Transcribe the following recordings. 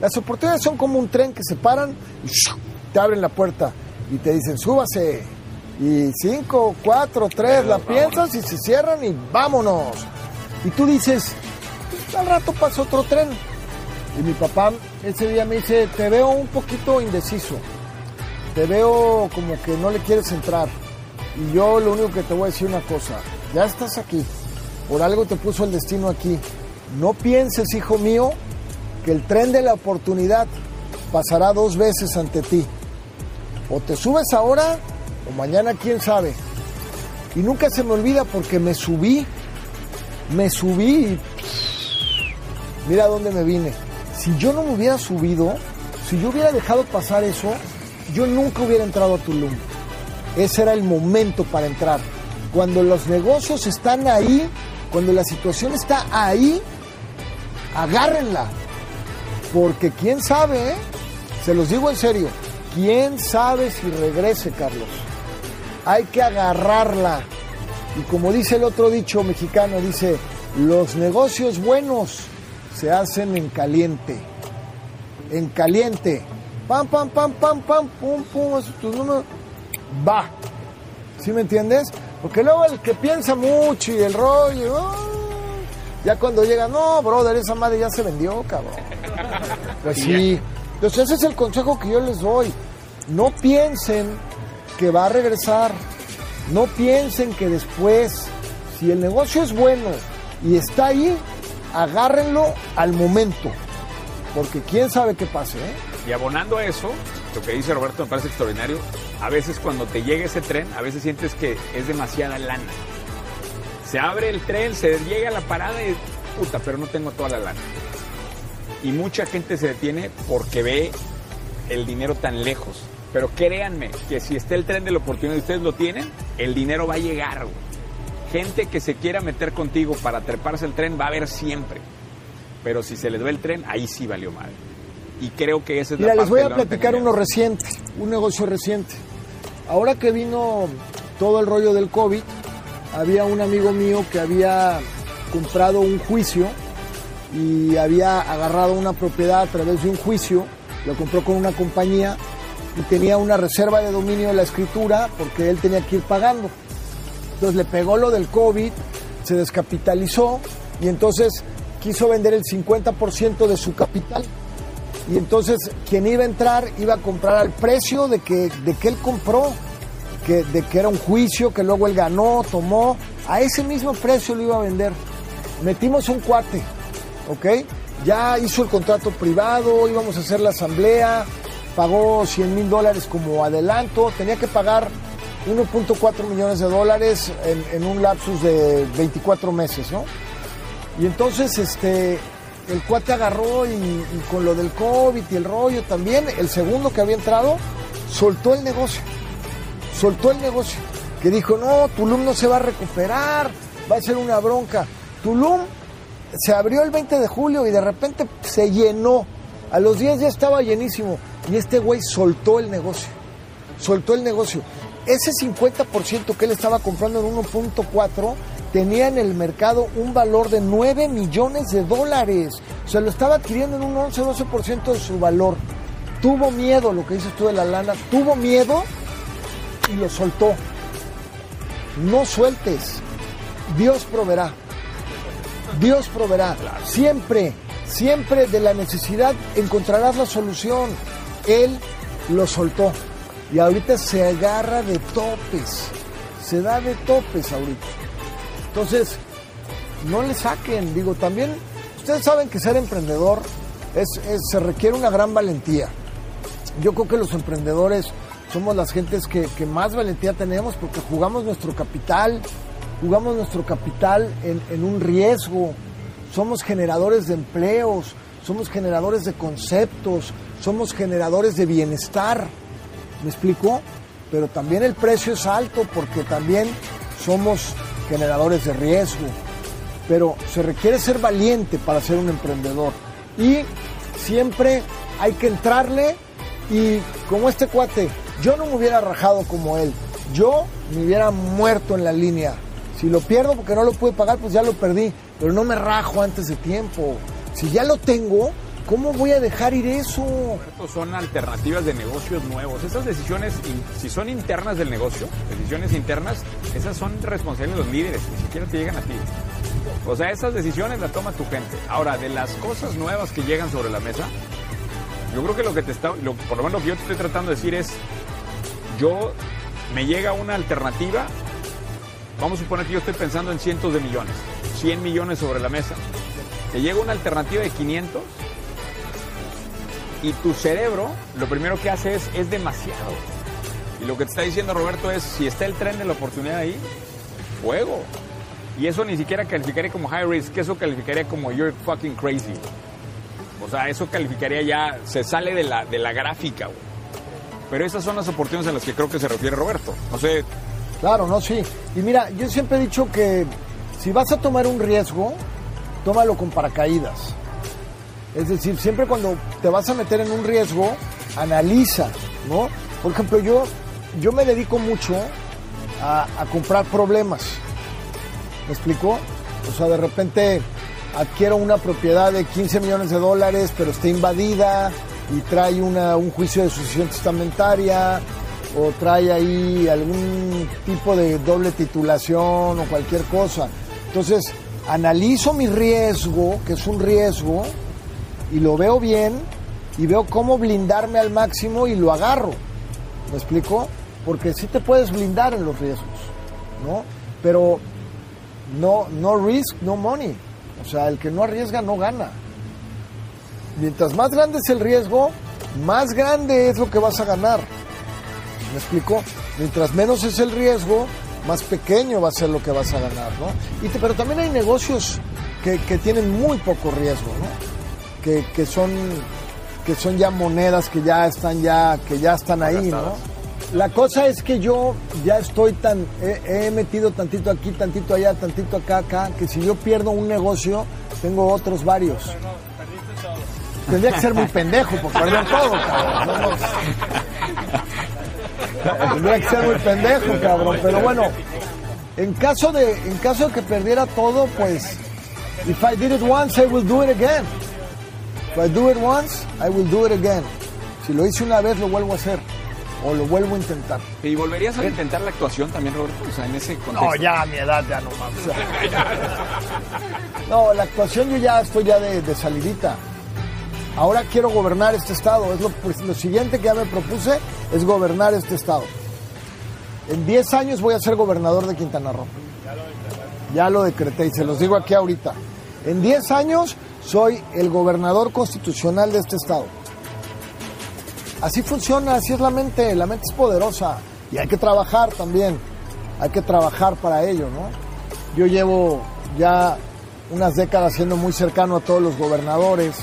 Las oportunidades son como un tren que se paran y te abren la puerta y te dicen, súbase. Y cinco, cuatro, tres, la piensas y se cierran y vámonos. Y tú dices, "Pues, al rato pasa otro tren. Y mi papá ese día me dice, te veo un poquito indeciso. Te veo como que no le quieres entrar. Y yo lo único que te voy a decir una cosa, ya estás aquí. Por algo te puso el destino aquí. No pienses, hijo mío, que el tren de la oportunidad pasará dos veces ante ti. O te subes ahora o mañana quién sabe. Y nunca se me olvida porque me subí, me subí y mira dónde me vine. Si yo no me hubiera subido, si yo hubiera dejado pasar eso, yo nunca hubiera entrado a Tulum. Ese era el momento para entrar. Cuando los negocios están ahí, cuando la situación está ahí, agárrenla. Porque quién sabe, ¿eh? se los digo en serio, quién sabe si regrese, Carlos. Hay que agarrarla. Y como dice el otro dicho mexicano, dice, los negocios buenos se hacen en caliente. En caliente. Pam, pam, pam, pam, pam, pum, pum, eso, tu número. Va. ¿Sí me entiendes? Porque luego el que piensa mucho y el rollo, ya cuando llega, no, brother, esa madre ya se vendió, cabrón. Pues sí. Entonces ese es el consejo que yo les doy. No piensen que va a regresar. No piensen que después, si el negocio es bueno y está ahí, agárrenlo al momento. Porque quién sabe qué pase, ¿eh? Y abonando a eso, lo que dice Roberto me parece extraordinario. A veces cuando te llega ese tren, a veces sientes que es demasiada lana. Se abre el tren, se llega a la parada y puta, pero no tengo toda la lana. Y mucha gente se detiene porque ve el dinero tan lejos. Pero créanme que si está el tren de la oportunidad y ustedes lo tienen, el dinero va a llegar. güey. Gente que se quiera meter contigo para treparse el tren va a haber siempre. Pero si se les ve el tren, ahí sí valió mal. Y creo que esa es Mira, la les voy a parte platicar uno reciente, un negocio reciente. Ahora que vino todo el rollo del COVID, había un amigo mío que había comprado un juicio y había agarrado una propiedad a través de un juicio, lo compró con una compañía y tenía una reserva de dominio de la escritura porque él tenía que ir pagando. Entonces le pegó lo del COVID, se descapitalizó y entonces quiso vender el 50% de su capital. Y entonces quien iba a entrar iba a comprar al precio de que, de que él compró, que, de que era un juicio, que luego él ganó, tomó, a ese mismo precio lo iba a vender. Metimos un cuate, ¿ok? Ya hizo el contrato privado, íbamos a hacer la asamblea, pagó 100 mil dólares como adelanto, tenía que pagar 1.4 millones de dólares en, en un lapsus de 24 meses, ¿no? Y entonces, este, el cuate agarró y, y con lo del COVID y el rollo también, el segundo que había entrado, soltó el negocio. Soltó el negocio. Que dijo, no, Tulum no se va a recuperar, va a ser una bronca. Tulum se abrió el 20 de julio y de repente se llenó. A los días ya estaba llenísimo. Y este güey soltó el negocio. Soltó el negocio. Ese 50% que él estaba comprando en 1.4 tenía en el mercado un valor de 9 millones de dólares. O sea, lo estaba adquiriendo en un 11-12% de su valor. Tuvo miedo, lo que dices tú de la lana, tuvo miedo y lo soltó. No sueltes. Dios proveerá. Dios proveerá. Siempre, siempre de la necesidad encontrarás la solución. Él lo soltó. Y ahorita se agarra de topes. Se da de topes ahorita. Entonces, no le saquen. Digo, también, ustedes saben que ser emprendedor es, se requiere una gran valentía. Yo creo que los emprendedores somos las gentes que más valentía tenemos porque jugamos nuestro capital, jugamos nuestro capital en, un riesgo, somos generadores de empleos, somos generadores de conceptos, somos generadores de bienestar. ¿Me explico? Pero también el precio es alto porque también somos generadores de riesgo. Pero se requiere ser valiente para ser un emprendedor. Y siempre hay que entrarle y como este cuate, yo no me hubiera rajado como él. Yo me hubiera muerto en la línea. Si lo pierdo porque no lo pude pagar, pues ya lo perdí. Pero no me rajo antes de tiempo. Si ya lo tengo, ¿Cómo voy a dejar ir eso? Estos son alternativas de negocios nuevos. Esas decisiones, si son internas del negocio, decisiones internas, esas son responsables de los líderes, ni siquiera te llegan a ti. O sea, esas decisiones las toma tu gente. Ahora, de las cosas nuevas que llegan sobre la mesa, yo creo que lo que te está, por lo menos lo que yo te estoy tratando de decir es, yo me llega una alternativa, vamos a suponer que yo estoy pensando en cientos de millones, 100 millones sobre la mesa, te llega una alternativa de 500 y tu cerebro lo primero que hace es, es demasiado. Y lo que te está diciendo Roberto es, si está el tren de la oportunidad ahí, fuego. Y eso ni siquiera calificaría como high risk, eso calificaría como you're fucking crazy. O sea, eso calificaría ya, se sale de la, de la gráfica, Pero esas son las oportunidades a las que creo que se refiere Roberto. No sé. Claro, no, sí. Y mira, yo siempre he dicho que si vas a tomar un riesgo, tómalo con paracaídas. Es decir, siempre cuando te vas a meter en un riesgo, analiza, ¿no? Por ejemplo, yo, yo me dedico mucho a, a comprar problemas. ¿Me explicó? O sea, de repente adquiero una propiedad de 15 millones de dólares, pero está invadida y trae una, un juicio de sucesión testamentaria o trae ahí algún tipo de doble titulación o cualquier cosa. Entonces, analizo mi riesgo, que es un riesgo, y lo veo bien y veo cómo blindarme al máximo y lo agarro. ¿Me explico? Porque sí te puedes blindar en los riesgos, ¿no? Pero no, no risk, no money. O sea, el que no arriesga no gana. Mientras más grande es el riesgo, más grande es lo que vas a ganar. ¿Me explico? Mientras menos es el riesgo, más pequeño va a ser lo que vas a ganar, ¿no? Y pero también hay negocios que, que, tienen muy poco riesgo, ¿no? Que, que, son, que son ya monedas que ya están ya, que ya están ahí, ¿no? La cosa es que yo ya estoy tan, he, metido tantito aquí, tantito allá, tantito acá, acá, que si yo pierdo un negocio, tengo otros varios. Tendría que ser muy pendejo por perder todo, cabrón. Tendría que ser muy pendejo, cabrón. Pero bueno, en caso de, en caso de que perdiera todo, pues, if I did it once, I will do it again. If I do it once, I will do it again. Si lo hice una vez, lo vuelvo a hacer o lo vuelvo a intentar. ¿Y volverías a intentar la actuación también, Roberto? O sea, en ese contexto. No, ya a mi edad ya no más. no, la actuación yo ya estoy ya de, salidita. Ahora quiero gobernar este estado. Es lo, pues, lo siguiente que ya me propuse es gobernar este estado. En 10 años voy a ser gobernador de Quintana Roo. Ya lo decreté y se los digo aquí ahorita. En 10 años soy el gobernador constitucional de este estado. Así funciona, así es la mente, la mente es poderosa y hay que trabajar también, hay que trabajar para ello, ¿no? Yo llevo ya unas décadas siendo muy cercano a todos los gobernadores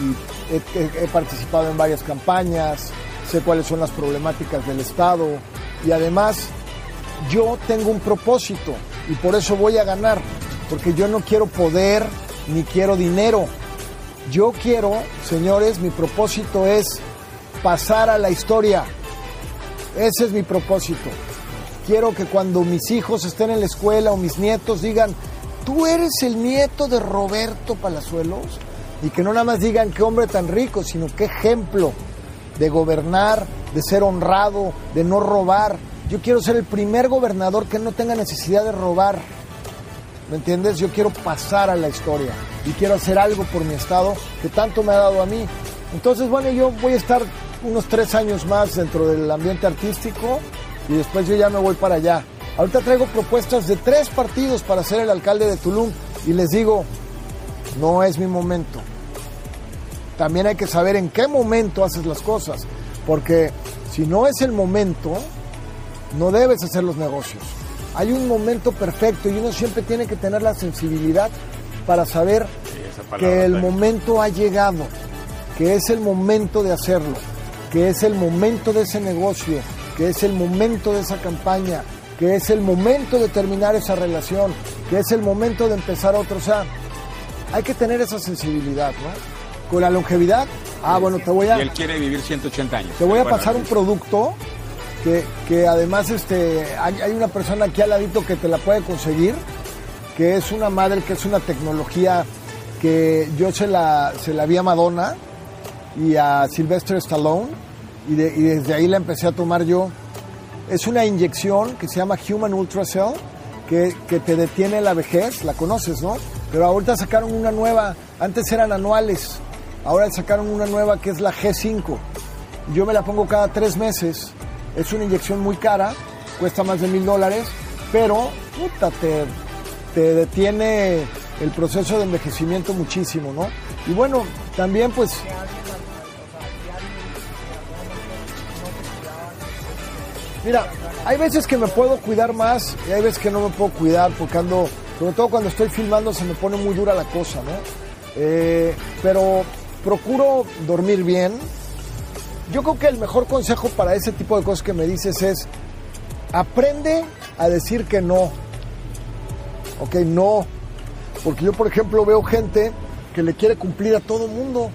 y he, participado en varias campañas, sé cuáles son las problemáticas del Estado y además yo tengo un propósito y por eso voy a ganar, porque yo no quiero poder ni quiero dinero. Yo quiero, señores, mi propósito es pasar a la historia. Ese es mi propósito. Quiero que cuando mis hijos estén en la escuela o mis nietos digan, tú eres el nieto de Roberto Palazuelos. Y que no nada más digan qué hombre tan rico, sino qué ejemplo de gobernar, de ser honrado, de no robar. Yo quiero ser el primer gobernador que no tenga necesidad de robar. ¿Me entiendes? Yo quiero pasar a la historia y quiero hacer algo por mi estado que tanto me ha dado a mí. Entonces, bueno, yo voy a estar unos tres años más dentro del ambiente artístico y después yo ya me voy para allá. Ahorita traigo propuestas de tres partidos para ser el alcalde de Tulum y les digo, no es mi momento. También hay que saber en qué momento haces las cosas, porque si no es el momento, no debes hacer los negocios. Hay un momento perfecto y uno siempre tiene que tener la sensibilidad para saber que el momento ha llegado, que es el momento de hacerlo que es el momento de ese negocio, que es el momento de esa campaña, que es el momento de terminar esa relación, que es el momento de empezar otro. O sea, hay que tener esa sensibilidad, ¿no? Con la longevidad, ah, bueno, te voy a... Y él quiere vivir 180 años. Te voy a pasar un producto que, que además este, hay, hay, una persona aquí al ladito que te la puede conseguir, que es una madre, que es una tecnología que yo se la, se la vi a Madonna y a Sylvester Stallone y, de- y desde ahí la empecé a tomar yo. Es una inyección que se llama Human Ultracell que, te detiene la vejez, la conoces, ¿no? Pero ahorita sacaron una nueva, antes eran anuales, ahora sacaron una nueva que es la G5. Yo me la pongo cada tres meses, es una inyección muy cara, cuesta más de mil dólares, pero puta, te, te detiene el proceso de envejecimiento muchísimo, ¿no? Y bueno, también pues Mira, hay veces que me puedo cuidar más y hay veces que no me puedo cuidar porque ando, sobre todo cuando estoy filmando se me pone muy dura la cosa, ¿no? Eh, pero procuro dormir bien. Yo creo que el mejor consejo para ese tipo de cosas que me dices es aprende a decir que no. Ok, no. Porque yo, por ejemplo, veo gente que le quiere cumplir a todo mundo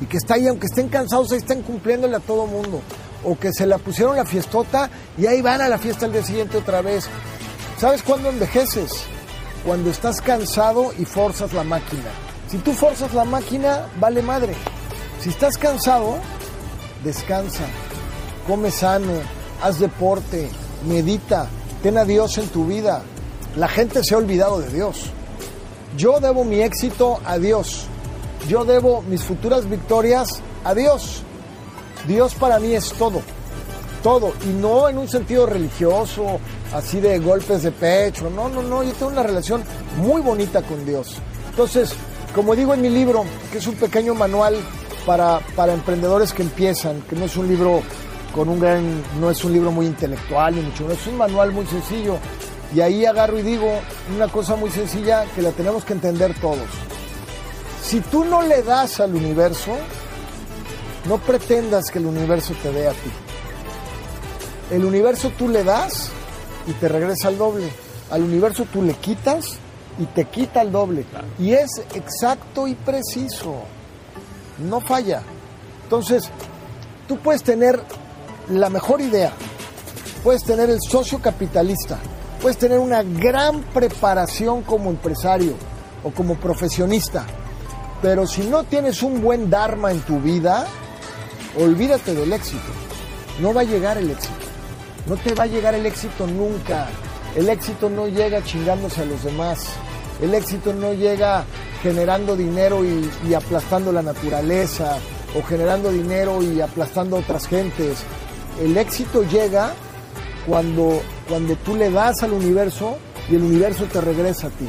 y que está ahí, aunque estén cansados, ahí están cumpliéndole a todo mundo. O que se la pusieron la fiestota y ahí van a la fiesta al día siguiente otra vez. ¿Sabes cuándo envejeces? Cuando estás cansado y forzas la máquina. Si tú forzas la máquina, vale madre. Si estás cansado, descansa, come sano, haz deporte, medita, ten a Dios en tu vida. La gente se ha olvidado de Dios. Yo debo mi éxito a Dios. Yo debo mis futuras victorias a Dios. Dios para mí es todo. Todo. Y no en un sentido religioso, así de golpes de pecho. No, no, no. Yo tengo una relación muy bonita con Dios. Entonces, como digo en mi libro, que es un pequeño manual para, para emprendedores que empiezan, que no es un libro con un gran, no es un libro muy intelectual ni mucho, menos, es un manual muy sencillo. Y ahí agarro y digo una cosa muy sencilla que la tenemos que entender todos. Si tú no le das al universo, no pretendas que el universo te dé a ti. El universo tú le das y te regresa al doble. Al universo tú le quitas y te quita el doble. Y es exacto y preciso. No falla. Entonces, tú puedes tener la mejor idea, puedes tener el socio capitalista, puedes tener una gran preparación como empresario o como profesionista, pero si no tienes un buen Dharma en tu vida, olvídate del éxito. No va a llegar el éxito. No te va a llegar el éxito nunca. El éxito no llega chingándose a los demás. El éxito no llega generando dinero y, aplastando la naturaleza o generando dinero y aplastando a otras gentes. El éxito llega cuando, cuando tú le das al universo y el universo te regresa a ti.